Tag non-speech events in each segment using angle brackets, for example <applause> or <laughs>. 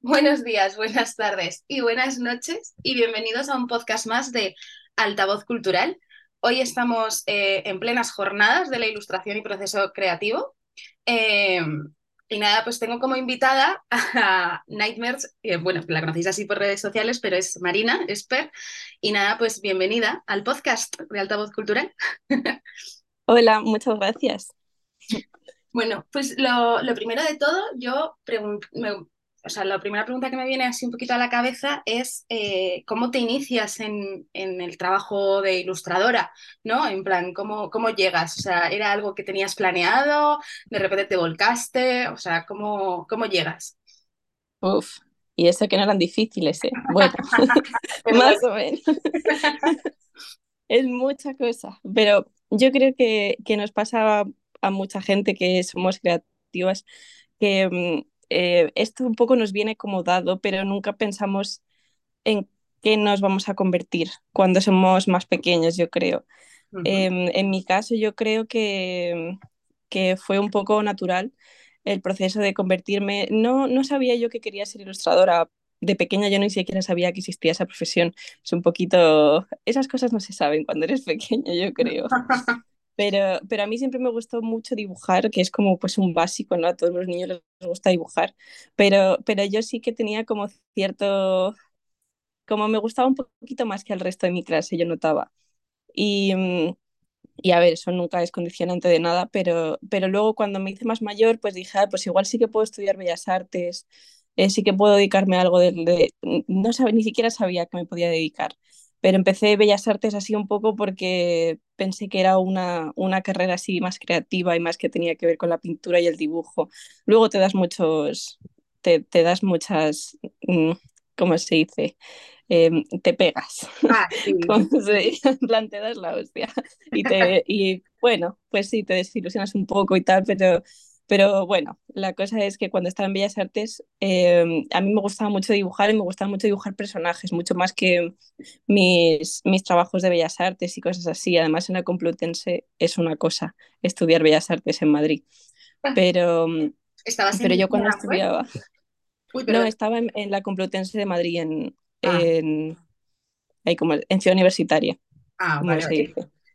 Buenos días, buenas tardes y buenas noches y bienvenidos a un podcast más de Altavoz Cultural. Hoy estamos eh, en plenas jornadas de la ilustración y proceso creativo. Eh, y nada, pues tengo como invitada a Nightmares, eh, bueno, la conocéis así por redes sociales, pero es Marina Esper. Y nada, pues bienvenida al podcast de Altavoz Cultural. <laughs> Hola, muchas gracias. Bueno, pues lo, lo primero de todo, yo me, o sea, la primera pregunta que me viene así un poquito a la cabeza es eh, cómo te inicias en, en, el trabajo de ilustradora, ¿no? En plan, ¿cómo, ¿cómo llegas? O sea, ¿era algo que tenías planeado? ¿De repente te volcaste? O sea, ¿cómo, cómo llegas? Uf, y eso que no eran difíciles, ¿eh? <laughs> Bueno, <laughs> más o menos. <laughs> es mucha cosa, pero yo creo que, que nos pasa a mucha gente que somos creativas, que mm, eh, esto un poco nos viene como dado, pero nunca pensamos en qué nos vamos a convertir cuando somos más pequeños, yo creo. Em, en mi caso, yo creo que, que fue un poco natural el proceso de convertirme. No, no sabía yo que quería ser ilustradora. De pequeña yo ni siquiera sabía que existía esa profesión. Es un poquito... Esas cosas no se saben cuando eres <laughs> pequeño, yo creo. <laughs> Pero, pero a mí siempre me gustó mucho dibujar, que es como pues un básico, ¿no? A todos los niños les gusta dibujar, pero, pero yo sí que tenía como cierto, como me gustaba un poquito más que al resto de mi clase, yo notaba. Y, mm, y a ver, eso nunca es condicionante de nada, pero, pero luego cuando me hice más mayor, pues dije, ah, pues igual sí que puedo estudiar Bellas Artes, eh, sí que puedo dedicarme a algo de, no sabía, ni siquiera sabía que me podía dedicar pero empecé Bellas Artes así un poco porque pensé que era una, una carrera así más creativa y más que tenía que ver con la pintura y el dibujo. Luego te das muchos, te, te das muchas, mm, ¿cómo se dice? Em, te pegas. Ah, <laughs> sí. plan, te das la hostia. Y, te, y bueno, pues sí, te desilusionas un poco y tal, pero pero bueno, la cosa es que cuando estaba en Bellas Artes, em, a mí me gustaba mucho dibujar y me gustaba mucho dibujar personajes, mucho más que mis, mis trabajos de Bellas Artes y cosas así. Además, en la Complutense es una cosa estudiar Bellas Artes en Madrid. Ah. Pero, pero yo cuando estudiaba... no, estaba en, la Complutense de Madrid, en, ah. en, como, en Ciudad Universitaria. Ah, vale,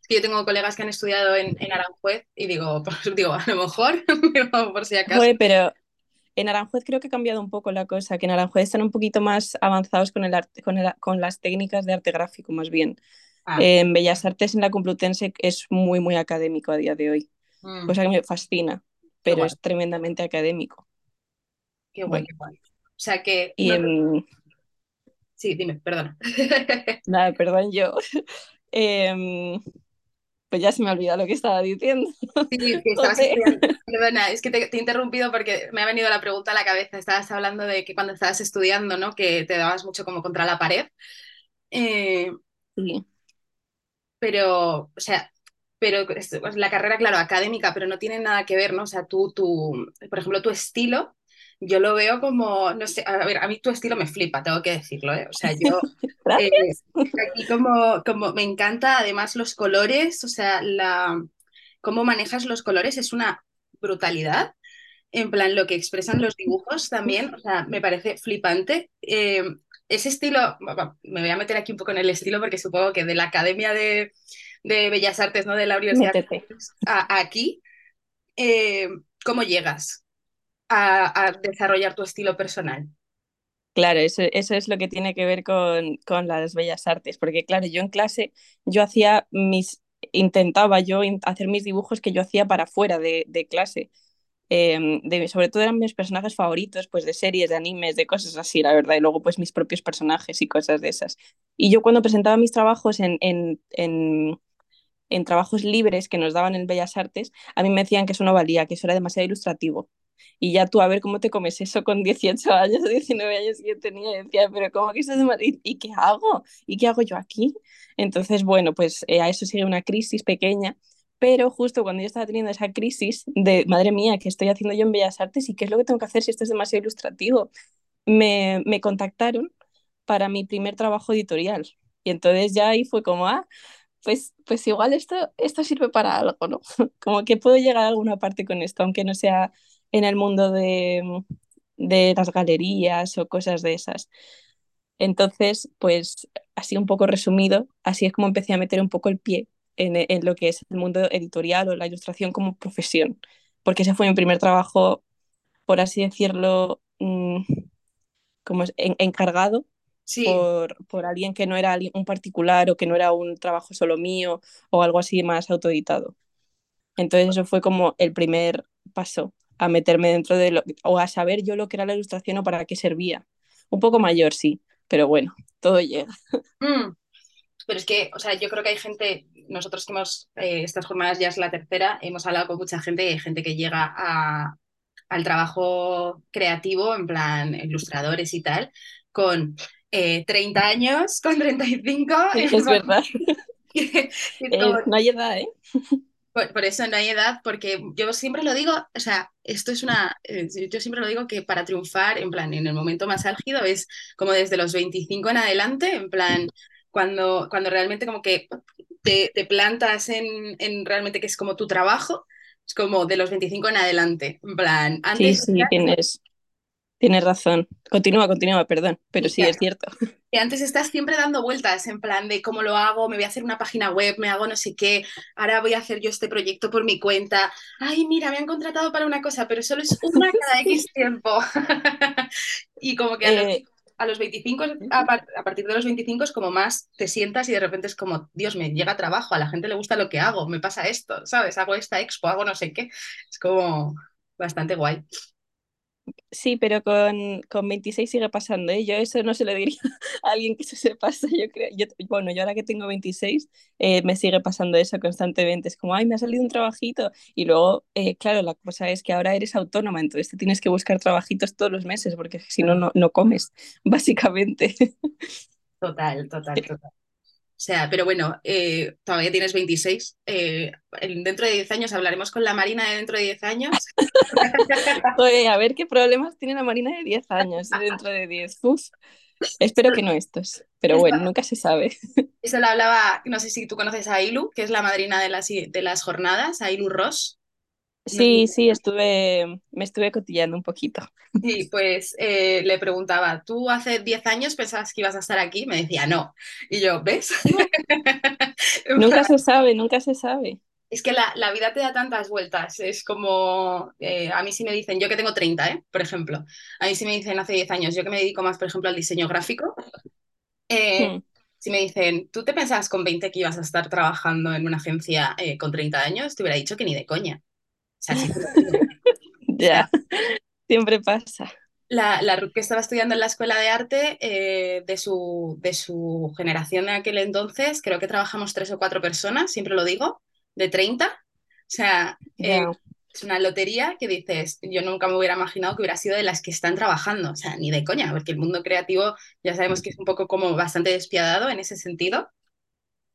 yo tengo colegas que han estudiado en, en Aranjuez y digo, <laughs> pues, digo, a lo mejor, <laughs> por si acaso. pero en Aranjuez creo que ha cambiado un poco la cosa, que en Aranjuez están un poquito más avanzados con, el arte, con, el, con las técnicas de arte gráfico, más bien. Ah. en Bellas Artes, en la Complutense, es muy, muy académico a día de hoy. Mm. Cosa que me fascina, pero es tremendamente académico. Qué guay, qué guay. O sea que... Y Sí, dime, perdona. <laughs> Nada, perdón yo. eh, pues ya se me ha olvidado lo que estaba diciendo. Sí, sí <laughs> estabas Perdona, es que te, he interrumpido porque me ha venido la pregunta a la cabeza. Estabas hablando de que cuando estabas estudiando, ¿no? Que te dabas mucho como contra la pared. Eh, sí. Pero, o sea, pero pues, la carrera, claro, académica, pero no tiene nada que ver, ¿no? O sea, tú, tú, por ejemplo, tu estilo yo lo veo como, no sé, a ver, a mí tu estilo me flipa, tengo que decirlo, ¿eh? O sea, yo <laughs> eh, aquí como, como me encanta además los colores, o sea, la, cómo manejas los colores es una brutalidad. En plan, lo que expresan los dibujos también, o sea, me parece flipante. Eh, ese estilo, me voy a meter aquí un poco en el estilo porque supongo que de la Academia de, de Bellas Artes, ¿no? De la Universidad a, aquí, eh, ¿cómo llegas? A, desarrollar tu estilo personal. Claro, eso, eso, es lo que tiene que ver con, con, las bellas artes, porque claro, yo en clase, yo hacía mis, intentaba yo hacer mis dibujos que yo hacía para fuera de, de clase. Em, sobre todo eran mis personajes favoritos, pues de series, de animes, de cosas así, la verdad, y luego pues mis propios personajes y cosas de esas. Y yo cuando presentaba mis trabajos en, en, en, en trabajos libres que nos daban en Bellas Artes, a mí me decían que eso no valía, que eso era demasiado ilustrativo y ya tú a ver cómo te comes eso con 18 años, 19 años que yo tenía, y decía, pero ¿cómo que estás de Madrid? ¿Y qué hago? ¿Y qué hago yo aquí? Entonces, bueno, pues eh, a eso sigue una crisis pequeña, pero justo cuando yo estaba teniendo esa crisis de, madre mía, ¿qué estoy haciendo yo en Bellas Artes y qué es lo que tengo que hacer si esto es demasiado ilustrativo? Me, me contactaron para mi primer trabajo editorial. Y entonces ya ahí fue como, ah, pues, pues igual esto, esto sirve para algo, ¿no? <laughs> Como que puedo llegar a alguna parte con esto, aunque no sea en el mundo de, de las galerías o cosas de esas. Entonces, pues así un poco resumido, así es como empecé a meter un poco el pie en, en, lo que es el mundo editorial o la ilustración como profesión, porque ese fue mi primer trabajo, por así decirlo, mmm, como en, encargado Sí. Por, por, alguien que no era un particular o que no era un trabajo solo mío o algo así más autoeditado. Entonces eso fue como el primer paso a meterme dentro de lo, o a saber yo lo que era la ilustración o para qué servía. Un poco mayor, sí, pero bueno, todo llega. Mm. Pero es que, o sea, yo creo que hay gente, nosotros que hemos, eh, estas jornadas ya es la tercera, hemos hablado con mucha gente y hay gente que llega a, al trabajo creativo, en plan ilustradores y tal, con eh, 30 años, con 35. <laughs> Es verdad. <laughs> eh, no hay edad, ¿eh? <laughs> Por, por, eso no hay edad, porque yo siempre lo digo, o sea, esto es una, eh, yo siempre lo digo que para triunfar, en plan, en el momento más álgido es como desde los 25 en adelante, en plan, cuando, cuando realmente como que te, te plantas en, en, realmente que es como tu trabajo, es como de los 25 en adelante, en plan, antes... Sí, sí, tienes, tienes razón. Continúa, continúa, perdón, pero sí, es cierto. Y antes estás siempre dando vueltas en plan de cómo lo hago, me voy a hacer una página web, me hago no sé qué, ahora voy a hacer yo este proyecto por mi cuenta. Ay, mira, me han contratado para una cosa, pero solo es una cada <laughs> X tiempo. <laughs> y como que a los, eh... a los 25, a, par a, partir de los 25 es como más te sientas y de repente es como, Dios, me llega trabajo, a la gente le gusta lo que hago, me pasa esto, ¿sabes? Hago esta expo, hago no sé qué. Es como bastante guay. Sí, pero con, con 26 sigue pasando, ¿eh? Yo eso no se lo diría <laughs> a alguien que se pasa, yo creo. Yo, bueno, yo ahora que tengo 26, eh, me sigue pasando eso constantemente. Es como, ay, me ha salido un trabajito. Y luego, eh, claro, la cosa es que ahora eres autónoma, entonces te tienes que buscar trabajitos todos los meses, porque si no, no, no comes, <laughs> básicamente. Total, total, total. O sea, pero bueno, eh, todavía tienes 26. Eh, dentro de 10 años hablaremos con la Marina de dentro de 10 años. <laughs> Oye, a ver qué problemas tiene la Marina de 10 años dentro de 10. Uf. Espero que no estos, pero bueno, nunca se sabe. Eso lo hablaba, no sé si tú conoces a Ailu, que es la madrina de las, de las jornadas, Ailu Ross. Sí, sí, estuve, me estuve cotillando un poquito. Sí, pues eh, le preguntaba, ¿tú hace 10 años pensabas que ibas a estar aquí? Me decía, no. Y yo, ¿ves? <laughs> nunca se sabe, nunca se sabe. Es que la, la vida te da tantas vueltas. Es como, eh, a mí sí me dicen, yo que tengo 30, ¿eh? por ejemplo, a mí sí me dicen hace 10 años, yo que me dedico más, por ejemplo, al diseño gráfico, eh, hmm. si me dicen, ¿tú te pensabas con 20 que ibas a estar trabajando en una agencia eh, con 30 años? Te hubiera dicho que ni de coña. Sea, <laughs> ya, siempre pasa. La, la, Ruth que estaba estudiando en la escuela de arte, eh, de, su, de su generación de aquel entonces, creo que trabajamos tres o cuatro personas, siempre lo digo, de 30. O sea, yeah. eh, es una lotería que dices, yo nunca me hubiera imaginado que hubiera sido de las que están trabajando, o sea, ni de coña, porque el mundo creativo ya sabemos que es un poco como bastante despiadado en ese sentido.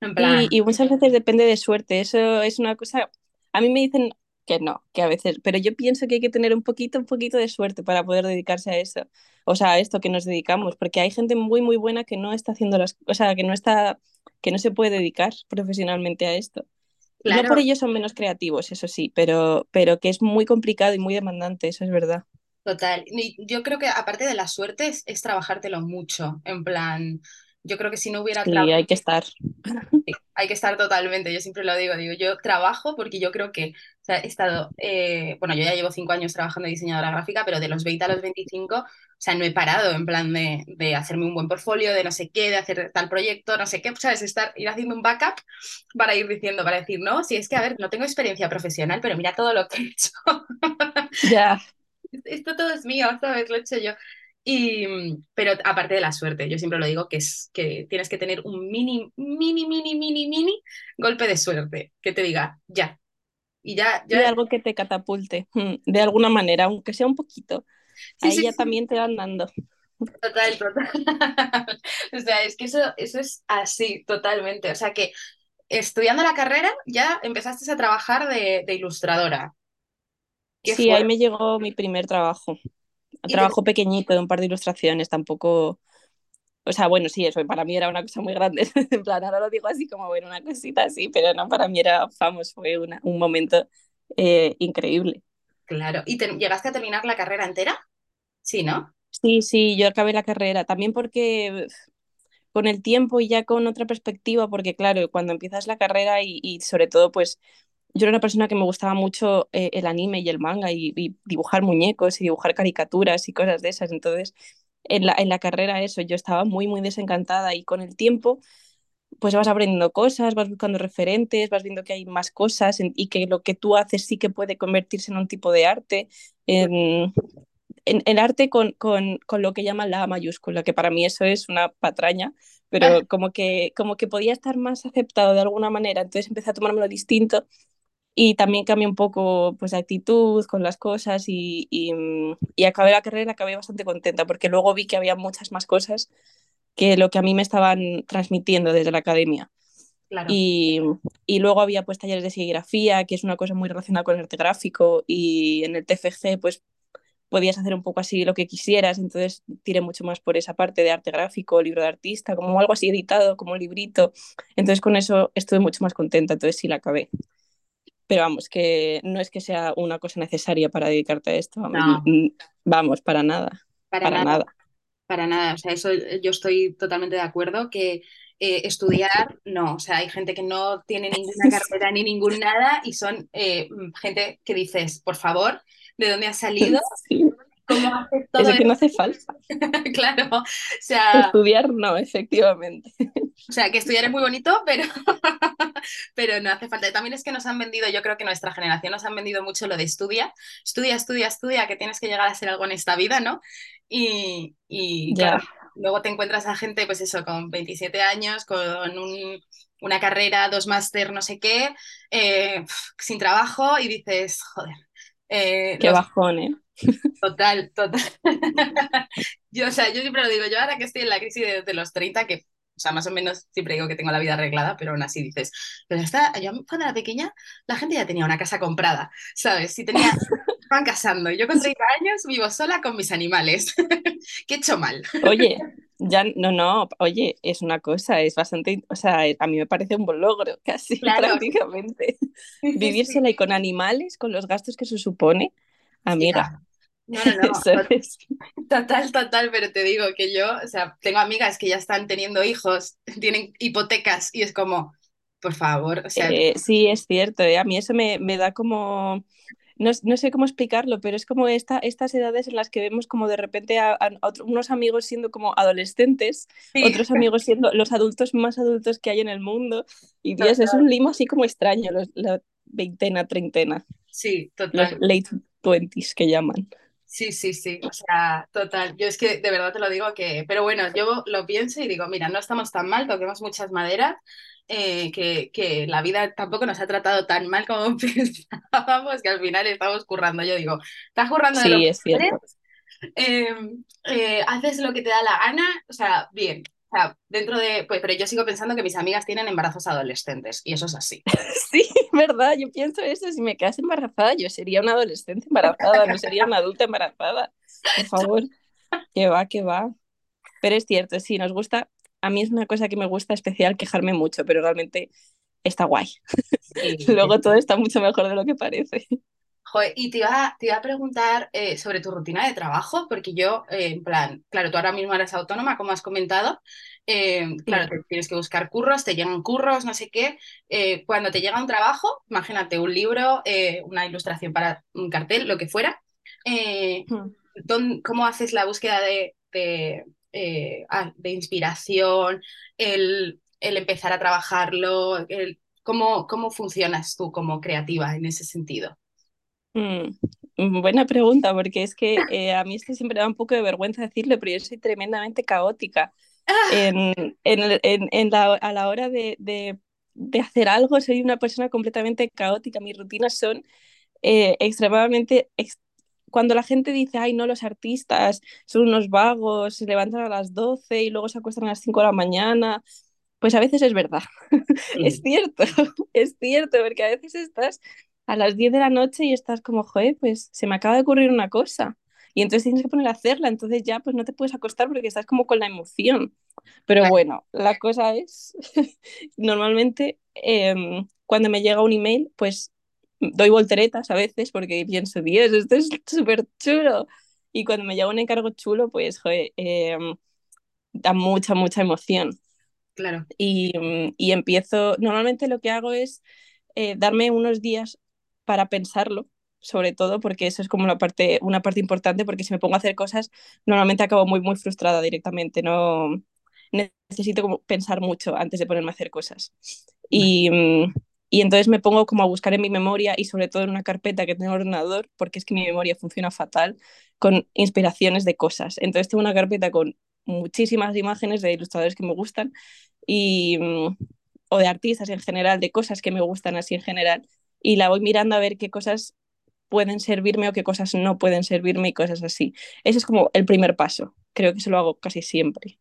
En plan... y, y muchas veces depende de suerte, eso es una cosa, a mí me dicen, que no, que a veces, pero yo pienso que hay que tener un poquito, un poquito de suerte para poder dedicarse a eso, o sea, a esto que nos dedicamos, porque hay gente muy, muy buena que no está haciendo las, o sea, que no está, que no se puede dedicar profesionalmente a esto. Claro. No por ello son menos creativos, eso sí, pero, pero que es muy complicado y muy demandante, eso es verdad. Total. Yo creo que aparte de la suerte es, es trabajártelo mucho, en plan, yo creo que si no hubiera sí, hay que estar. <laughs> Hay que estar totalmente, yo siempre lo digo, digo, yo trabajo porque yo creo que o sea, he estado, eh, bueno, yo ya llevo cinco años trabajando de diseñadora gráfica, pero de los 20 a los 25, o sea, no he parado en plan de, de hacerme un buen portfolio, de no sé qué, de hacer tal proyecto, no sé qué, ¿sabes? Estar, ir haciendo un backup para ir diciendo, para decir, no, si es que, a ver, no tengo experiencia profesional, pero mira todo lo que he hecho. Ya. Yeah. <laughs> Esto todo es mío, ¿sabes? Lo he hecho yo. Y, pero aparte de la suerte, yo siempre lo digo que es que tienes que tener un mini, mini, mini, mini, mini golpe de suerte que te diga ya. Y ya, ya... Y algo que te catapulte, mm, de alguna manera, aunque sea un poquito. Sí, Ahí sí, ya sí. también te van dando. Total, total. <laughs> o sea, es que eso, eso es así, totalmente. O sea que estudiando la carrera ya empezaste a trabajar de, de ilustradora. sí, fue? ahí me llegó mi primer trabajo un trabajo pequeñito de un par de ilustraciones, tampoco, o sea, bueno, sí, eso para mí era una cosa muy grande, <laughs> en plan, ahora lo digo así como, bueno, una cosita así, pero no, para mí era, vamos, fue una, un momento eh, increíble. Claro. ¿Y te, llegaste a terminar la carrera entera? Sí, ¿no? Sí, sí, yo acabé la carrera, también porque con el tiempo y ya con otra perspectiva, porque claro, cuando empiezas la carrera y, y sobre todo pues yo era una persona que me gustaba mucho eh, el anime y el manga y, y, dibujar muñecos y dibujar caricaturas y cosas de esas. Entonces, en la, en la carrera eso, yo estaba muy, muy desencantada y con el tiempo, pues vas aprendiendo cosas, vas buscando referentes, vas viendo que hay más cosas en, y que lo que tú haces sí que puede convertirse en un tipo de arte. En, en, el arte con, con, con, lo que llaman la A mayúscula, que para mí eso es una patraña, pero como que, como que podía estar más aceptado de alguna manera, entonces empecé a tomármelo distinto y también cambié un poco pues de actitud con las cosas y, y, y, acabé la carrera, acabé bastante contenta porque luego vi que había muchas más cosas que lo que a mí me estaban transmitiendo desde la academia. Claro. Y, y, luego había pues talleres de serigrafía, que es una cosa muy relacionada con el arte gráfico, y en el TFG pues podías hacer un poco así lo que quisieras, entonces tiré mucho más por esa parte de arte gráfico, libro de artista, como algo así editado, como un librito. Entonces con eso estuve mucho más contenta, entonces sí la acabé. Pero vamos, que no es que sea una cosa necesaria para dedicarte a esto, vamos, no. vamos para nada. Para, para nada, nada. Para nada, o sea, eso yo estoy totalmente de acuerdo que eh, estudiar, no, o sea, hay gente que no tiene ninguna <laughs> carrera ni ningún nada y son eh, gente que dices, por favor, ¿de dónde has salido? Sí. ¿Cómo haces <laughs> todo eso que no hace falta. <laughs> claro, o sea... Estudiar no, efectivamente. O sea, que estudiar es muy bonito, pero, <laughs> pero no hace falta. También es que nos han vendido, yo creo que nuestra generación nos han vendido mucho lo de estudia, estudia, estudia, estudia, que tienes que llegar a ser algo en esta vida, ¿no? Y, y Ya. claro, luego te encuentras a gente, pues eso, con 27 años, con un, una carrera, dos máster, no sé qué, eh, sin trabajo y dices, joder. Eh, Qué los- bajón, ¿eh? Total, total. <laughs> Yo, o sea, yo siempre lo digo, yo ahora que estoy en la crisis de, de los 30, que, o sea, más o menos siempre digo que tengo la vida arreglada, pero aún así dices, pero esta, yo cuando era pequeña, la gente ya tenía una casa comprada, ¿sabes? Si tenía, <laughs> estaban casando, yo con 30 años vivo sola con mis animales. <laughs> ¿Qué he hecho mal? Oye, ya no, no, oye, es una cosa, es bastante, o sea, a mí me parece un buen logro, casi Claro. prácticamente. Vivir sola y con animales, con los gastos que eso supone, amiga, <laughs> No, no, no. <laughs> Total, total, pero te digo que yo, o sea, tengo amigas que ya están teniendo hijos, <laughs> tienen hipotecas y es como, por favor, o sea, Eh, sí, es cierto, ¿eh? A mí eso me, me da como, no, no sé cómo explicarlo, pero es como esta, estas edades en las que vemos como de repente a, a otro- unos amigos siendo como adolescentes, sí, otros amigos siendo los adultos más adultos que hay en el mundo, y Dios, es un limo así como extraño, los, la veintena, treintena, sí, los total. late twenties que llaman. Sí, sí, sí, o sea, total. Yo es que de verdad te lo digo que, pero bueno, yo lo pienso y digo, mira, no estamos tan mal, toquemos muchas maderas, eh, que, que la vida tampoco nos ha tratado tan mal como <laughs> pensábamos, que al final estamos currando. Yo digo, estás currando de lo Sí, que es cierto. eh, eh, haces lo que te da la gana, o sea, bien. O sea, dentro de, pues, pero yo sigo pensando que mis amigas tienen embarazos adolescentes y eso es así. <laughs> Sí, verdad, yo pienso eso, si me quedas embarazada, yo sería una adolescente embarazada, no sería una adulta embarazada. Por favor, que va, que va. Pero es cierto, sí, nos gusta, a mí es una cosa que me gusta especial quejarme mucho, pero realmente está guay. Sí. <laughs> Luego todo está mucho mejor de lo que parece. Joder, y te iba, te iba a preguntar eh, sobre tu rutina de trabajo, porque yo, eh, en plan, claro, tú ahora mismo eres autónoma, como has comentado, eh, claro, te tienes que buscar curros, te llegan curros, no sé qué. Eh, cuando te llega un trabajo, imagínate un libro, una ilustración para un cartel, lo que fuera, ¿dónde- ¿cómo haces la búsqueda de, de, ah, de inspiración, el, el empezar a trabajarlo, el, ¿cómo, cómo funcionas tú como creativa en ese sentido? Mm, buena pregunta, porque es que <laughs> eh, a mí esto siempre me da un poco de vergüenza decirlo, pero yo soy tremendamente caótica. En, en, el- en, en la, a la hora de, de, de hacer algo, soy una persona completamente caótica. Mis rutinas son eh, extremadamente... ex- Cuando la gente dice, ay, no, los artistas son unos vagos, se levantan a las 12 y luego se acuestan a las 5 de la mañana, pues a veces es verdad. <laughs> Es Sí. cierto, <laughs> es cierto, porque a veces estás a las 10 de la noche y estás como, joder, pues se me acaba de ocurrir una cosa. Y entonces tienes que poner a hacerla, entonces ya pues no te puedes acostar porque estás como con la emoción. Pero bueno, la cosa es, <laughs> normalmente em, cuando me llega un email, pues doy volteretas a veces porque pienso, Dios, esto es súper chulo. Y cuando me llega un encargo chulo, pues, joder, eh, da mucha, mucha emoción. Claro. Y, y, empiezo, normalmente lo que hago es eh, darme unos días para pensarlo, sobre todo porque eso es como una parte, una parte importante, porque si me pongo a hacer cosas, normalmente acabo muy, muy frustrada directamente, no necesito como pensar mucho antes de ponerme a hacer cosas. Y, y entonces me pongo como a buscar en mi memoria y sobre todo en una carpeta que tengo en el ordenador, porque es que mi memoria funciona fatal, con inspiraciones de cosas. Entonces tengo una carpeta con muchísimas imágenes de ilustradores que me gustan y, o de artistas en general, de cosas que me gustan así en general, y la voy mirando a ver qué cosas pueden servirme o qué cosas no pueden servirme y cosas así. Ese es como el primer paso. Creo que se lo hago casi siempre.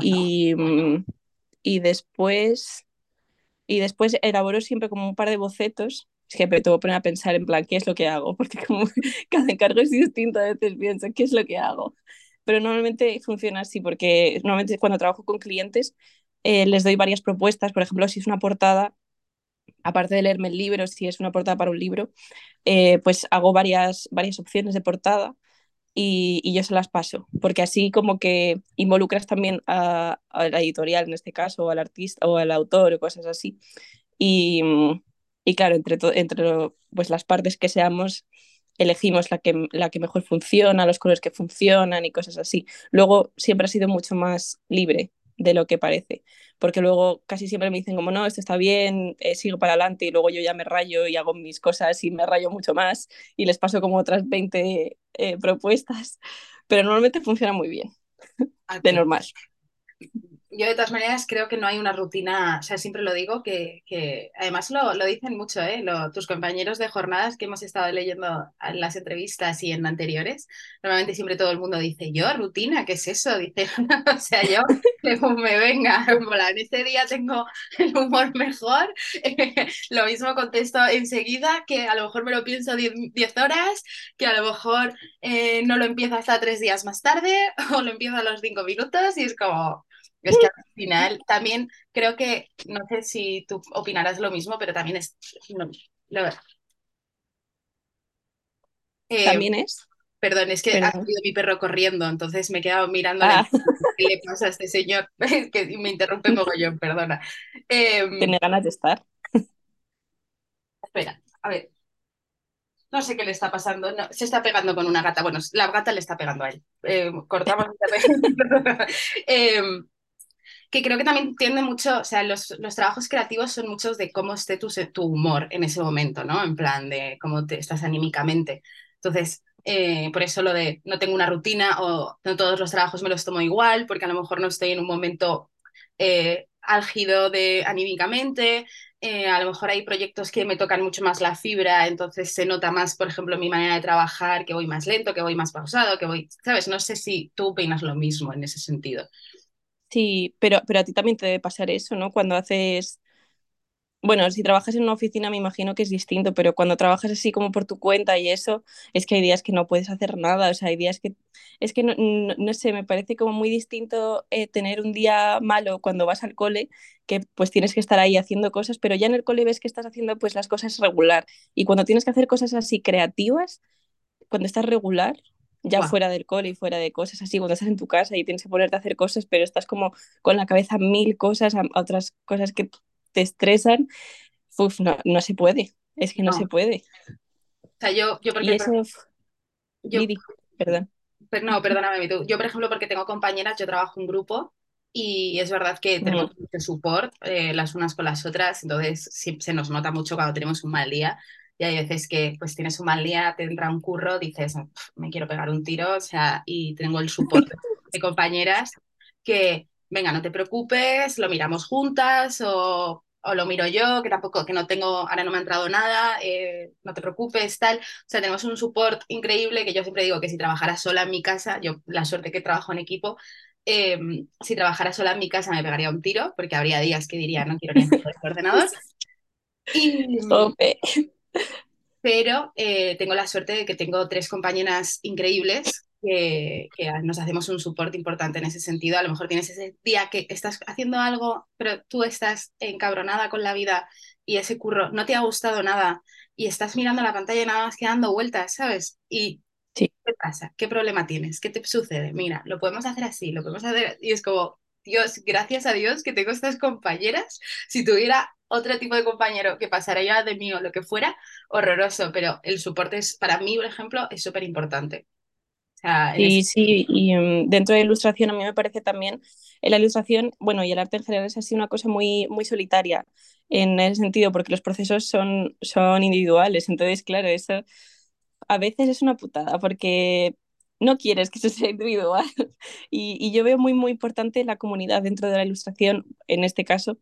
Y, y después y después elaboro siempre como un par de bocetos. Es que me tengo que poner a pensar en plan, ¿qué es lo que hago? <laughs> Porque como <laughs> cada encargo es distinto, a veces pienso, ¿qué es lo que hago? Pero normalmente funciona así, porque normalmente cuando trabajo con clientes eh, les doy varias propuestas. Por ejemplo, si es una portada, aparte de leerme el libro, si es una portada para un libro, eh, pues hago varias, varias opciones de portada y, y, yo se las paso, porque así como que involucras también a, la editorial en este caso, o al artista o al autor o cosas así. Y, y claro, entre, entre pues las partes que seamos, elegimos la que, la que mejor funciona, los colores que funcionan y cosas así. Luego siempre ha sido mucho más libre de lo que parece, porque luego casi siempre me dicen como no, esto está bien, eh, sigo para adelante y luego yo ya me rayo y hago mis cosas y me rayo mucho más y les paso como otras 20 eh, <laughs> propuestas, pero normalmente funciona muy bien, okay. de normal yo de todas maneras creo que no hay una rutina, o sea, siempre lo digo, que, que además lo, lo, dicen mucho, ¿eh? Tus compañeros de jornadas que hemos estado leyendo en las entrevistas y en anteriores, normalmente siempre todo el mundo dice, yo, rutina, ¿qué es eso? Dice, <laughs> o sea, yo, me venga, en este día tengo el humor mejor, <laughs> lo mismo contesto enseguida, que a lo mejor me lo pienso 10 horas, que a lo mejor eh, no lo empiezo hasta tres días más tarde, <laughs> o lo empiezo a los cinco minutos, y es como es que al final también creo que, no sé si tú opinarás lo mismo, pero también es... No, eh, ¿También es? Perdón, es que perdón. ha salido mi perro corriendo, entonces me he quedado mirando ah. qué le pasa a este señor, <laughs> que me interrumpe mogollón, perdona. Eh, Tiene ganas de estar. Espera, a ver. No sé qué le está pasando. No, se está pegando con una gata. Bueno, la gata le está pegando a él. Eh, cortamos. eh, <laughs> que creo que también tiende mucho, o sea, los, los, trabajos creativos son muchos de cómo esté tu, tu, humor en ese momento, ¿no? En plan de cómo te estás anímicamente. Entonces, eh, por eso lo de no tengo una rutina o no todos los trabajos me los tomo igual, porque a lo mejor no estoy en un momento eh, álgido de anímicamente, eh, a lo mejor hay proyectos que me tocan mucho más la fibra, entonces se nota más, por ejemplo, mi manera de trabajar, que voy más lento, que voy más pausado, que voy, ¿sabes? No sé si tú opinas lo mismo en ese sentido. Sí, pero, pero a ti también te debe pasar eso, ¿no? Cuando haces, bueno, si trabajas en una oficina me imagino que es distinto, pero cuando trabajas así como por tu cuenta y eso, es que hay días que no puedes hacer nada, o sea, hay días que, es que no, no, sé, me parece como muy distinto eh, tener un día malo cuando vas al cole, que pues tienes que estar ahí haciendo cosas, pero ya en el cole ves que estás haciendo pues las cosas regular, y cuando tienes que hacer cosas así creativas, cuando estás regular, ya wow. fuera del cole y fuera de cosas así, cuando estás en tu casa y tienes que ponerte a hacer cosas, pero estás como con la cabeza mil cosas, a, otras cosas que te estresan, uf, no, no se puede, es que no, no se puede. O sea, yo, yo porque... Y eso, yo, Didi, perdón. Pero no, perdóname tú. Yo, por ejemplo, porque tengo compañeras, yo trabajo en grupo y es verdad que tenemos mucho support eh, las unas con las otras, entonces sí, se nos nota mucho cuando tenemos un mal día y hay veces que pues tienes un mal día, te entra un curro, dices, me quiero pegar un tiro, o sea, y tengo el soporte <laughs> de compañeras que, venga, no te preocupes, lo miramos juntas o, o, lo miro yo, que tampoco, que no tengo, ahora no me ha entrado nada, eh, no te preocupes, tal. O sea, tenemos un support increíble que yo siempre digo que si trabajara sola en mi casa, yo la suerte que trabajo en equipo, eh, si trabajara sola en mi casa me pegaría un tiro, porque habría días que diría, no quiero ni hacer el ordenador. Y, <laughs> pero eh, tengo la suerte de que tengo tres compañeras increíbles que, que, nos hacemos un soporte importante en ese sentido. A lo mejor tienes ese día que estás haciendo algo, pero tú estás encabronada con la vida y ese curro no te ha gustado nada y estás mirando la pantalla y nada más que dando vueltas, ¿sabes? Y Sí. ¿qué pasa? ¿Qué problema tienes? ¿Qué te sucede? Mira, lo podemos hacer así, lo podemos hacer. Y es como, Dios, gracias a Dios que tengo estas compañeras. Si tuviera otro tipo de compañero que pasara ya de mí o lo que fuera, horroroso, pero el soporte es, para mí, por ejemplo, es súper importante. O sea, Sí, sí, y mm, dentro de ilustración a mí me parece también, en la ilustración, bueno, y el arte en general es así una cosa muy, muy solitaria en ese sentido, porque los procesos son, son individuales, entonces, claro, eso a veces es una putada, porque no quieres que eso sea individual, <laughs> y, y yo veo muy, muy importante la comunidad dentro de la ilustración, en este caso,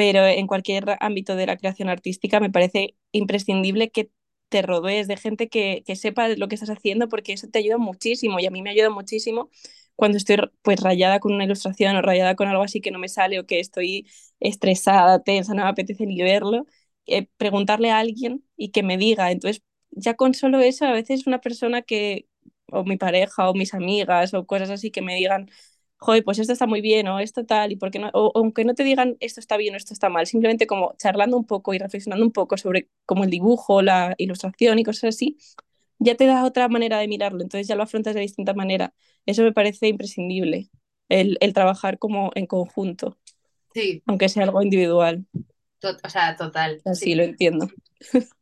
pero en cualquier ámbito de la creación artística me parece imprescindible que te rodees de gente que, que sepa lo que estás haciendo porque eso te ayuda muchísimo y a mí me ayuda muchísimo cuando estoy pues rayada con una ilustración o rayada con algo así que no me sale o que estoy estresada, tensa, no me apetece ni verlo, eh, preguntarle a alguien y que me diga. Entonces, ya con solo eso, a veces una persona que, o mi pareja o mis amigas o cosas así que me digan, joder, pues esto está muy bien o esto tal, y por qué no, o, aunque no te digan esto está bien o esto está mal, simplemente como charlando un poco y reflexionando un poco sobre como el dibujo, la ilustración y cosas así, ya te da otra manera de mirarlo, entonces ya lo afrontas de distinta manera. Eso me parece imprescindible, el, el trabajar como en conjunto, Sí, aunque sea algo individual, to- o sea, total. Sí. así lo entiendo.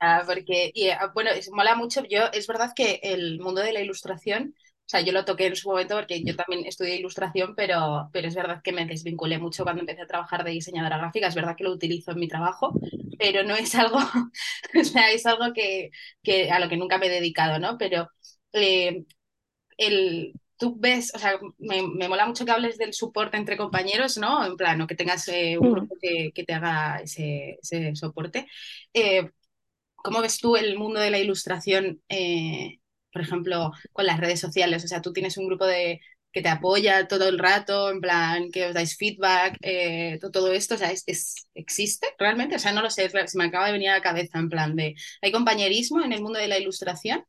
Ah, porque, y, ah, bueno, es, mola mucho. Yo, es verdad que el mundo de la ilustración, o sea, yo lo toqué en su momento porque yo también estudié ilustración, pero, pero es verdad que me desvinculé mucho cuando empecé a trabajar de diseñadora gráfica. Es verdad que lo utilizo en mi trabajo, pero no es algo, <laughs> o sea, es algo que, que a lo que nunca me he dedicado, ¿no? Pero eh, el, tú ves, o sea, me, me mola mucho que hables del soporte entre compañeros, ¿no? En plan, o que tengas eh, un Mm. grupo que, que te haga ese, ese soporte. Eh, ¿Cómo ves tú el mundo de la ilustración, por ejemplo, con las redes sociales? O sea, tú tienes un grupo de que te apoya todo el rato, en plan, que os dais feedback, eh, to- todo esto, o sea, ¿es, es- ¿existe realmente? O sea, no lo sé, se me acaba de venir a la cabeza, en plan de, ¿hay compañerismo en el mundo de la ilustración?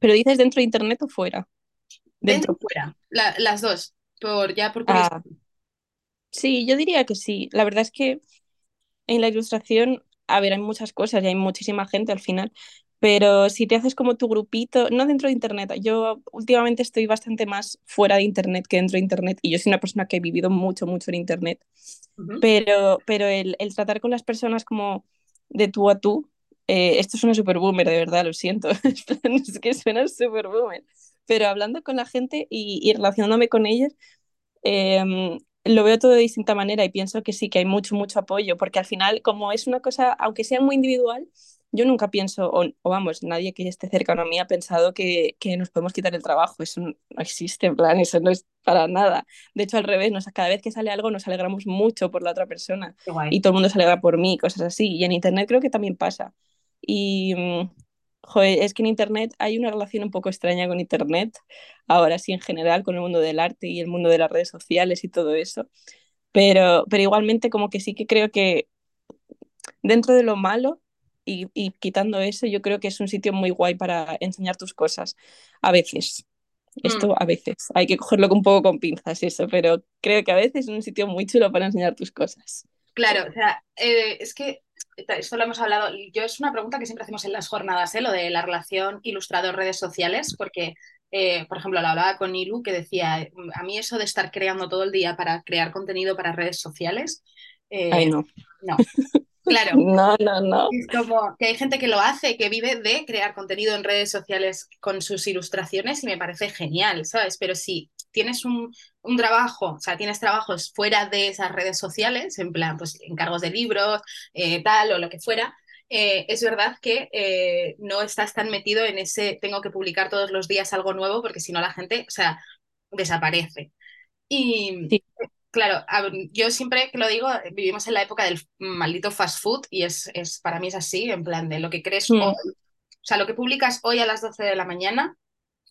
Pero dices dentro de internet o fuera, Dentro dentro. fuera, La- las dos, por, ya por. Ah, sí, yo diría que sí. La verdad es que En la ilustración, a ver, hay muchas cosas y hay muchísima gente al final, pero si te haces como tu grupito, no dentro de Internet, yo últimamente estoy bastante más fuera de Internet que dentro de Internet y yo soy una persona que he vivido mucho, mucho en Internet, pero, pero el, el tratar con las personas como de tú a tú, eh, esto suena súper boomer, de verdad, lo siento, <laughs> es que suena súper boomer, pero hablando con la gente y, y relacionándome con ellos, eh, lo veo todo de distinta manera y pienso que sí, que hay mucho, mucho apoyo, porque al final, como es una cosa, aunque sea muy individual, yo nunca pienso, o, o vamos, nadie que esté cercano a mí ha pensado que, que nos podemos quitar el trabajo, eso no existe, en plan, eso no es para nada. De hecho, al revés, nos, cada vez que sale algo nos alegramos mucho por la otra persona y todo el mundo se alegra por mí, cosas así. Y en Internet creo que también pasa. Y, mm, joder, es que en Internet hay una relación un poco extraña con Internet, ahora sí en general, con el mundo del arte y el mundo de las redes sociales y todo eso. Pero, pero igualmente como que sí que creo que dentro de lo malo y, y quitando eso, yo creo que es un sitio muy guay para enseñar tus cosas. A veces. Mm. Esto a veces. Hay que cogerlo un poco con pinzas eso, pero creo que a veces es un sitio muy chulo para enseñar tus cosas. Claro, o sea, eh, es que esto lo hemos hablado, yo es una pregunta que siempre hacemos en las jornadas, ¿eh? lo de la relación ilustrador-redes sociales, porque, eh, por ejemplo, lo hablaba con Ilu, que decía, a mí eso de estar creando todo el día para crear contenido para redes sociales, Ay, no. no, <laughs> claro, <laughs> No, no, no. es como que hay gente que lo hace, que vive de crear contenido en redes sociales con sus ilustraciones y me parece genial, ¿sabes? Pero si tienes un, un trabajo, o sea, tienes trabajos fuera de esas redes sociales, en plan, pues encargos de libros, eh, tal o lo que fuera, eh, es verdad que eh, no estás tan metido en ese tengo que publicar todos los días algo nuevo porque si no la gente, o sea, desaparece. Y Sí. Claro, yo siempre que lo digo, vivimos en la época del maldito fast food y es, es para mí es así, en plan de lo que crees hoy, Mm. o sea, lo que publicas hoy a las 12 de la mañana,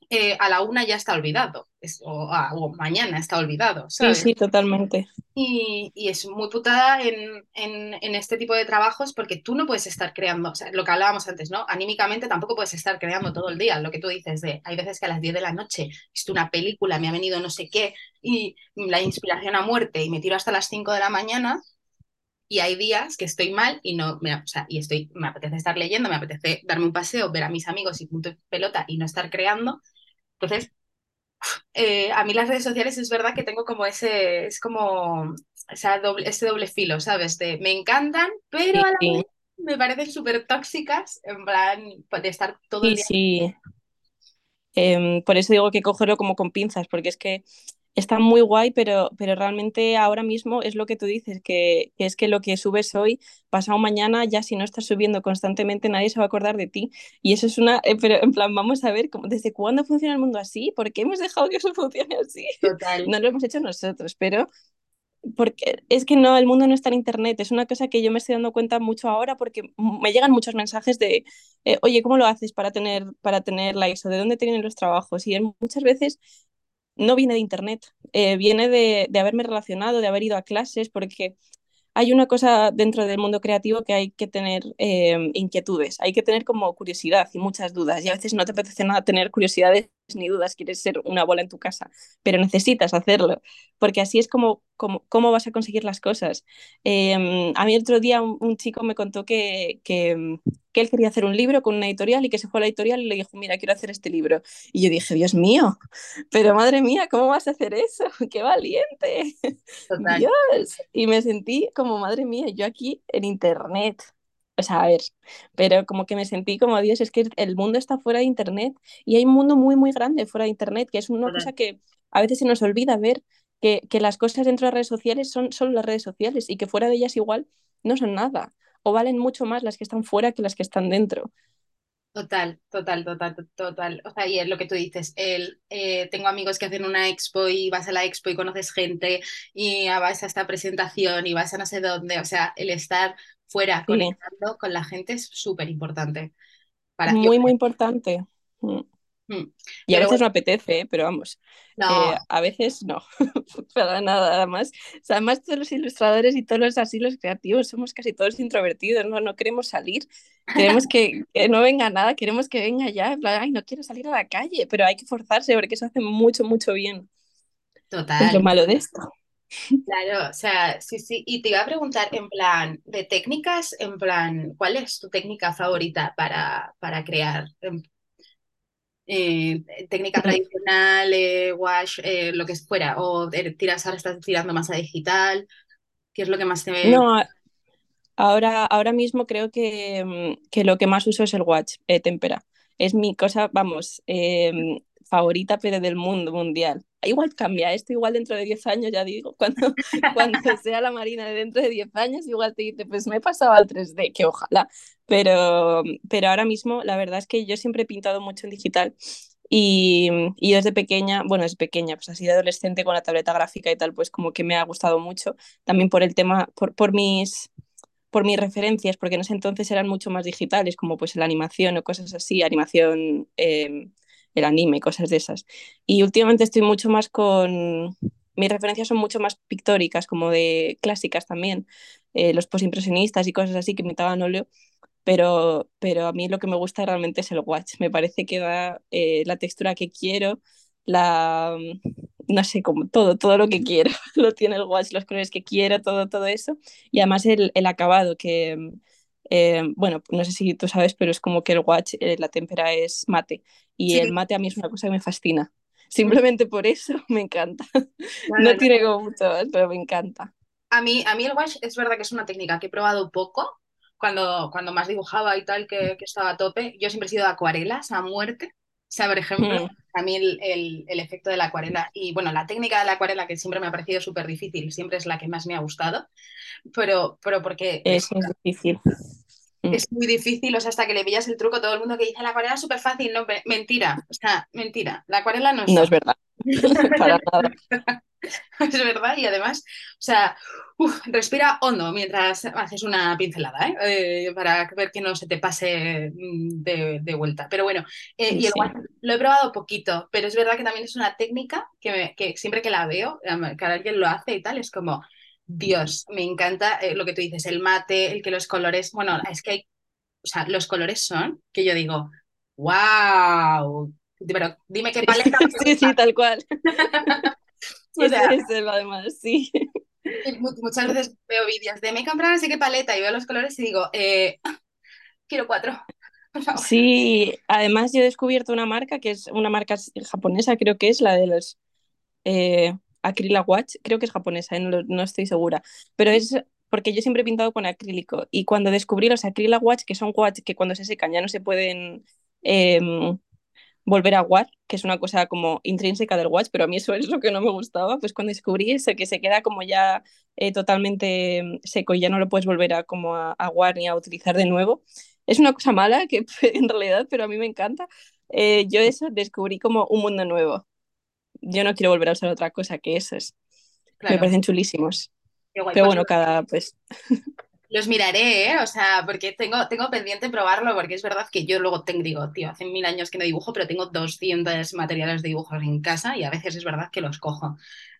eh, a la una ya está olvidado, es- o, a- o mañana está olvidado, Sí, sí, totalmente. Y, y es muy putada en, en, en este tipo de trabajos porque tú no puedes estar creando, o sea, lo que hablábamos antes, ¿no? Anímicamente tampoco puedes estar creando todo el día, lo que tú dices de, hay veces que a las 10 de la noche he visto una película, me ha venido no sé qué y la inspiración a muerte y me tiro hasta las 5 de la mañana y hay días que estoy mal y no me, o sea, y estoy, me apetece estar leyendo, me apetece darme un paseo, ver a mis amigos y punto pelota y no estar creando. Entonces, eh, a mí las redes sociales es verdad que tengo como ese, es como esa doble, ese doble filo, ¿sabes? De me encantan, pero a la vez me parecen súper tóxicas, en plan, pues, de estar todo el día. Sí, eh, por eso digo que cogerlo como con pinzas, porque es que está muy guay, pero, pero realmente ahora mismo es lo que tú dices, que, que, es que lo que subes hoy, pasado mañana, ya si no estás subiendo constantemente, nadie se va a acordar de ti. Y eso es una, eh, pero en plan, vamos a ver, ¿desde cuándo funciona el mundo así? ¿Por qué hemos dejado que eso <laughs> funcione así? Total. No lo hemos hecho nosotros, pero porque es que no, el mundo no está en internet, es una cosa que yo me estoy dando cuenta mucho ahora porque me llegan muchos mensajes de, eh, oye, ¿cómo lo haces para tener, para tener likes o de dónde tienen los trabajos? Y muchas veces no viene de internet, eh, viene de, de, haberme relacionado, de haber ido a clases, porque hay una cosa dentro del mundo creativo que hay que tener eh, inquietudes, hay que tener como curiosidad y muchas dudas. Y a veces no te apetece nada tener curiosidades ni dudas, quieres ser una bola en tu casa, pero necesitas hacerlo, porque así es como, como cómo vas a conseguir las cosas. Eh, a mí otro día un, un chico me contó que, que, que, él quería hacer un libro con una editorial y que se fue a la editorial y le dijo, mira, quiero hacer este libro. Y yo dije, Dios mío, pero madre mía, ¿cómo vas a hacer eso? <laughs> ¡Qué valiente! Total. Dios. Y me sentí como, madre mía, yo aquí en internet, o sea, a ver, pero como que me sentí como, Dios, es que el mundo está fuera de Internet y hay un mundo muy, muy grande fuera de Internet, que es una cosa que a veces se nos olvida ver, que, que las cosas dentro de redes sociales son solo las redes sociales y que fuera de ellas igual no son nada, o valen mucho más las que están fuera que las que están dentro. Total, total, total, total. O sea, y es lo que tú dices, el, eh, tengo amigos que hacen una expo y vas a la expo y conoces gente y vas a esta presentación y vas a no sé dónde. O sea, el estar fuera, sí. conectando con la gente es súper importante. Para muy, yo. muy importante. Mm. Mm. Y pero a veces bueno, no apetece, ¿eh? pero vamos, no. eh, a veces no, <laughs> para nada, nada más. O sea, además todos los ilustradores y todos los así los creativos somos casi todos introvertidos, no, no queremos salir, queremos que, <laughs> que, no venga nada, queremos que venga ya, ay, no quiero salir a la calle, pero hay que forzarse porque eso hace mucho, mucho bien. Total. Es lo malo de esto. Claro, o sea, sí, sí. Y te iba a preguntar, en plan, de técnicas, en plan, ¿cuál es tu técnica favorita para, para crear? Eh, técnica tradicional, eh, wash, eh, lo que fuera, o tiras ahora estás tirando más a digital, ¿qué es lo que más te... No, ahora, ahora mismo creo que, mm, que lo que más uso es el watch, eh, tempera. Es mi cosa, vamos, em, favorita, pero del mundo mundial. Igual cambia esto, igual dentro de 10 años, ya digo, <laughs> cuando, cuando sea la Marina de dentro de 10 años, igual te dice, pues me he pasado al 3D, que ojalá, pero, pero ahora mismo la verdad es que yo siempre he pintado mucho en digital y, y desde pequeña, bueno, desde pequeña, pues así de adolescente con la tableta gráfica y tal, pues como que me ha gustado mucho, también por el tema, por, por mis por mis referencias, porque en ese entonces eran mucho más digitales, como pues la animación o cosas así, animación eh, el anime, cosas de esas. Y últimamente estoy mucho más con... Mis referencias son mucho más pictóricas, como de clásicas también, eh, los posimpresionistas y cosas así que imitaban óleo, pero, pero a mí lo que me gusta realmente es el watch. Me parece que da eh, la textura que quiero, la... no sé, como todo, todo lo que quiero, <laughs> lo tiene el watch, los colores que quiero, todo, todo eso. Y además el, el acabado que... Eh, bueno, no sé si tú sabes, pero es como que el watch, eh, la témpera es mate. Y sí. el mate a mí es una cosa que me fascina. Simplemente por eso <laughs> me encanta. No tiene como mucho más, pero me encanta. A mí, a mí el wash es verdad que es una técnica que he probado poco. Cuando, cuando más dibujaba y tal, que, que estaba a tope. Yo siempre he sido de acuarelas a muerte. O sea, por ejemplo, mm. a mí el, el, el, efecto de la acuarela y bueno, la técnica de la acuarela que siempre me ha parecido súper difícil, siempre es la que más me ha gustado, pero, pero porque... Eso es difícil. Es muy difícil, o sea, hasta que le pillas el truco, todo el mundo que dice la acuarela es súper fácil, no, mentira, o sea, mentira, la acuarela no es... No es verdad, <laughs> <laughs> para nada. es verdad, y además, o sea, uf, respira hondo mientras haces una pincelada, ¿eh? Eh, para ver que no se te pase de, de vuelta. Pero bueno, eh, y el sí. lo he probado poquito, pero es verdad que también es una técnica que, me, que siempre que la veo, que alguien lo hace y tal, es como, Dios, me encanta eh, lo que tú dices, el mate, el que los colores, bueno, es que hay, o sea, los colores son que yo digo, wow, pero dime qué paleta. <laughs> sí, sí, tal cual. <laughs> o sea, es eso, además, sí. Muchas veces veo vídeos de me he comprado no sé qué paleta y veo los colores y digo, eh, quiero cuatro. <laughs> Sí, además yo he descubierto una marca que es una marca japonesa, creo que es la de los eh, Acrylic Watch, creo que es japonesa, eh, no, estoy segura, pero es porque yo siempre he pintado con acrílico y cuando descubrí los Acrylic Watch, que son watch que cuando se secan ya no se pueden eh, volver a aguar, que es una cosa como intrínseca del watch, pero a mí eso es lo que no me gustaba, pues cuando descubrí eso, que se queda como ya eh, totalmente mm, seco y ya no lo puedes volver a como a aguar ni a utilizar de nuevo, es una cosa mala que <laughs> en realidad, pero a mí me encanta. Eh, yo eso descubrí como un mundo nuevo. Yo no quiero volver a usar otra cosa que esos. Claro. Me parecen chulísimos. Guay, pero pues bueno, cada pues <laughs> los miraré, ¿eh? O sea, porque tengo, tengo pendiente probarlo, porque es verdad que yo luego tengo, digo, tío, hace mil años que no dibujo, pero tengo 200 materiales de dibujos en casa y a veces es verdad que los cojo.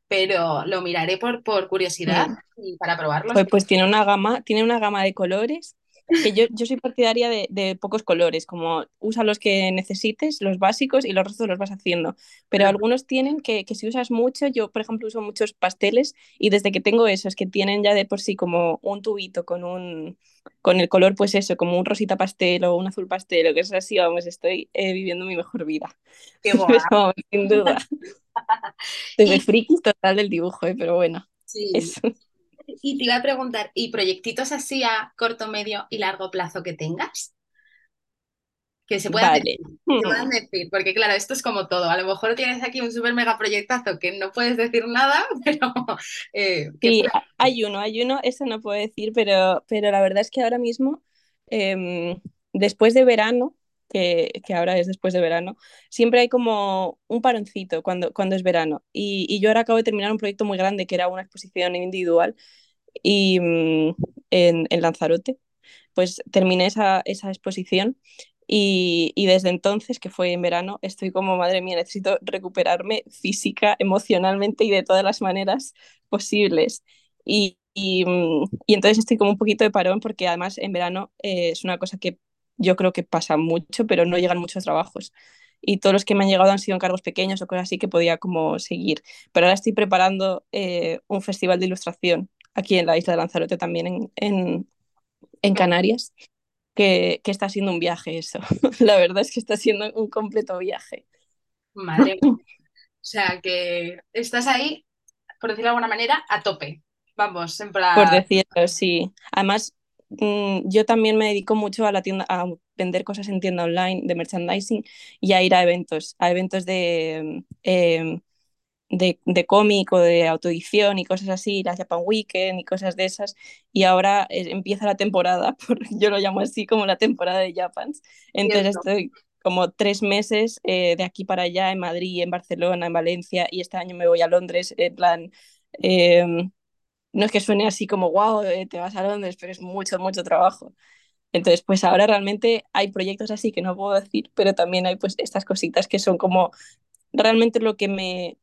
Pero lo miraré por, por curiosidad y para probarlos. Pues, pues tiene una gama, tiene una gama de colores que yo, yo soy partidaria de, de, pocos colores, como usa los que necesites, los básicos, y los restos los vas haciendo. Pero algunos tienen que, que, si usas mucho, yo por ejemplo uso muchos pasteles y desde que tengo esos que tienen ya de por sí como un tubito con un con el color, pues eso, como un rosita pastel o un azul pastel o que es así, vamos, estoy eh, viviendo mi mejor vida. <laughs> Qué <laughs> vamos, sin duda. <laughs> Desde y... friki total del dibujo, ¿eh? pero bueno. Sí. Y te iba a preguntar, ¿y proyectitos así a corto, medio y largo plazo que tengas? Que se puedan, vale. decir, que puedan decir, porque claro, esto es como todo. A lo mejor tienes aquí un súper mega proyectazo que no puedes decir nada, <laughs> pero... Eh, sí, puede... hay uno, hay uno, eso no puedo decir, pero, pero la verdad es que ahora mismo, eh, después de verano, que, ahora es después de verano, siempre hay como un paroncito cuando, cuando es verano. Y, y, yo ahora acabo de terminar un proyecto muy grande que era una exposición individual y, mm, en, en, Lanzarote. Pues terminé esa, esa exposición y, y, desde entonces, que fue en verano, estoy como, madre mía, necesito recuperarme física, emocionalmente y de todas las maneras posibles. Y, y, mm, entonces estoy como un poquito de parón porque además en verano eh, es una cosa que yo creo que pasa mucho, pero no llegan muchos trabajos. Y todos los que me han llegado han sido encargos pequeños o cosas así que podía como seguir. Pero ahora estoy preparando eh, un festival de ilustración aquí en la isla de Lanzarote, también en, en, en Canarias, que, que, está siendo un viaje eso. <laughs> la verdad es que está siendo un completo viaje. Madre mía. O sea, que estás ahí, por decirlo de alguna manera, a tope. Vamos, en plan... Por decirlo, sí. Además, yo también me dedico mucho a la tienda a vender cosas en tienda online de merchandising y a ir a eventos, a eventos de, eh, de, de cómic o de autoedición y cosas así, la Japan Weekend y cosas de esas. Y ahora eh, empieza la temporada, <laughs> por, yo lo llamo así como la temporada de Japans. Entonces Cierto. estoy como tres meses eh, de aquí para allá en Madrid, en Barcelona, en Valencia y este año me voy a Londres en plan... Eh, no es que suene así como, wow, eh, te vas a Londres, pero es mucho, mucho trabajo. Entonces, pues ahora realmente hay proyectos así que no puedo decir, pero también hay pues estas cositas que son como realmente lo que me,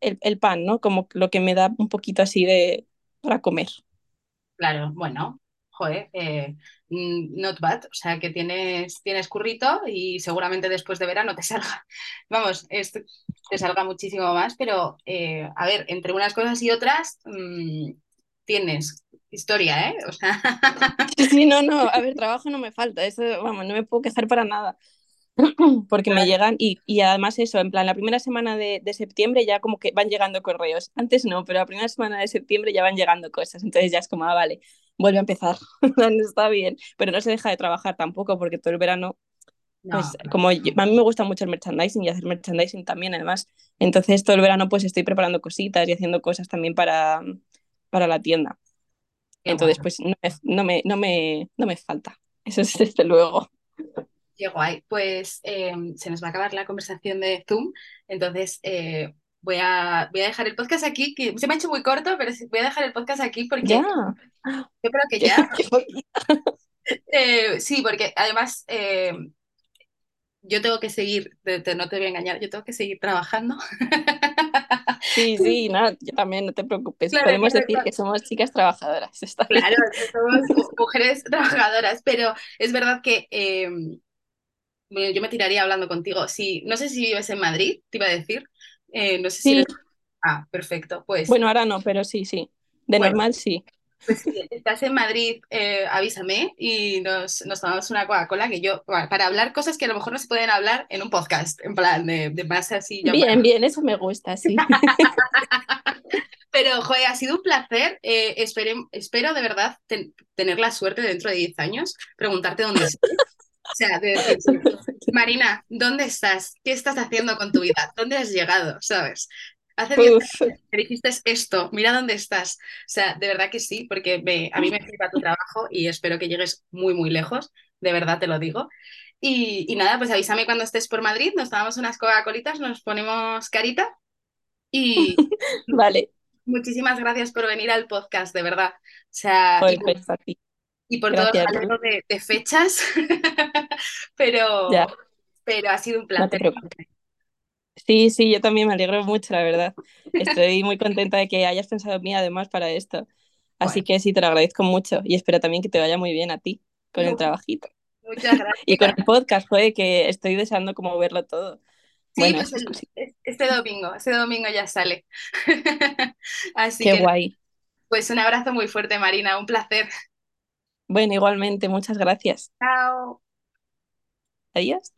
el, el pan, ¿no? Como lo que me da un poquito así de para comer. Claro, bueno, joder, eh, not bad, o sea que tienes, tienes currito y seguramente después de verano te <laughs> salga, vamos, esto, te salga muchísimo más, pero eh, a ver, entre unas cosas y otras mmm, tienes historia, ¿eh? O sea... <laughs> Sí, no, no, a ver, trabajo no me falta, eso, vamos, no me puedo quejar para nada. <clears throat> Porque me llegan y, y, además eso, en plan, la primera semana de, de, septiembre ya como que van llegando correos. Antes no, pero la primera semana de septiembre ya van llegando cosas. Entonces ya es como, ah, vale, vuelve a empezar, <laughs> está bien, pero no se deja de trabajar tampoco porque todo el verano, no, pues no. como yo, a mí me gusta mucho el merchandising y hacer merchandising también además, entonces todo el verano pues estoy preparando cositas y haciendo cosas también para, para la tienda. Qué entonces bueno. pues no me, no, me, no, me, no me falta, eso es desde luego. Qué guay, pues eh, se nos va a acabar la conversación de Zoom, entonces... Eh, voy a, voy a dejar el podcast aquí, que se me ha hecho muy corto, pero voy a dejar el podcast aquí porque ya. yo creo que <laughs> ya. <laughs> <laughs> eh, sí, porque además eh, yo tengo que seguir, te, te, no te voy a engañar, yo tengo que seguir trabajando. Sí, sí, no, yo también, no te preocupes. Claro, Podemos decir que somos chicas trabajadoras. Está claro, somos mujeres trabajadoras, pero es verdad que eh, yo me tiraría hablando contigo. Sí, no sé si vives en Madrid, te iba a decir. Eh, no sé sí. si... Ah, perfecto. Pues... Bueno, ahora no, pero sí, sí. De normal sí. Pues si estás en Madrid, eh, avísame y nos, nos, tomamos una Coca-Cola que yo, para hablar cosas que a lo mejor no se pueden hablar en un podcast, en plan de, de más así. Bien, bien, eso me gusta, sí. <laughs> Pero, joder, ha sido un placer. Eh, espero de verdad tener la suerte dentro de 10 años, preguntarte dónde estás. O sea, de decir, Marina, ¿dónde estás? ¿Qué estás haciendo con tu vida? ¿Dónde has llegado? ¿Sabes? Hace 10 años que dijiste esto, mira dónde estás. O sea, de verdad que sí, porque a mí me flipa tu trabajo y espero que llegues muy, muy lejos. De verdad te lo digo. Y, y nada, pues avísame cuando estés por Madrid, nos tomamos unas Coca-Colitas, nos ponemos carita y... <laughs> vale. Muchísimas gracias por venir al podcast, de verdad. O sea, pues, y, por todo el jaleo de, de, fechas, <laughs> pero, pero ha sido un placer. sí, sí, yo también me alegro mucho, la verdad. Estoy muy contenta de que hayas pensado en mí además para esto. Así que sí, te lo agradezco mucho y espero también que te vaya muy bien a ti con el trabajito. Muchas gracias. <laughs> y con el podcast, fue que estoy deseando como verlo todo. Sí, pues este domingo, este domingo ya sale. <laughs> Así Qué guay. Pues un abrazo muy fuerte, Marina, un placer. Bueno, igualmente, muchas gracias. Chao. Adiós.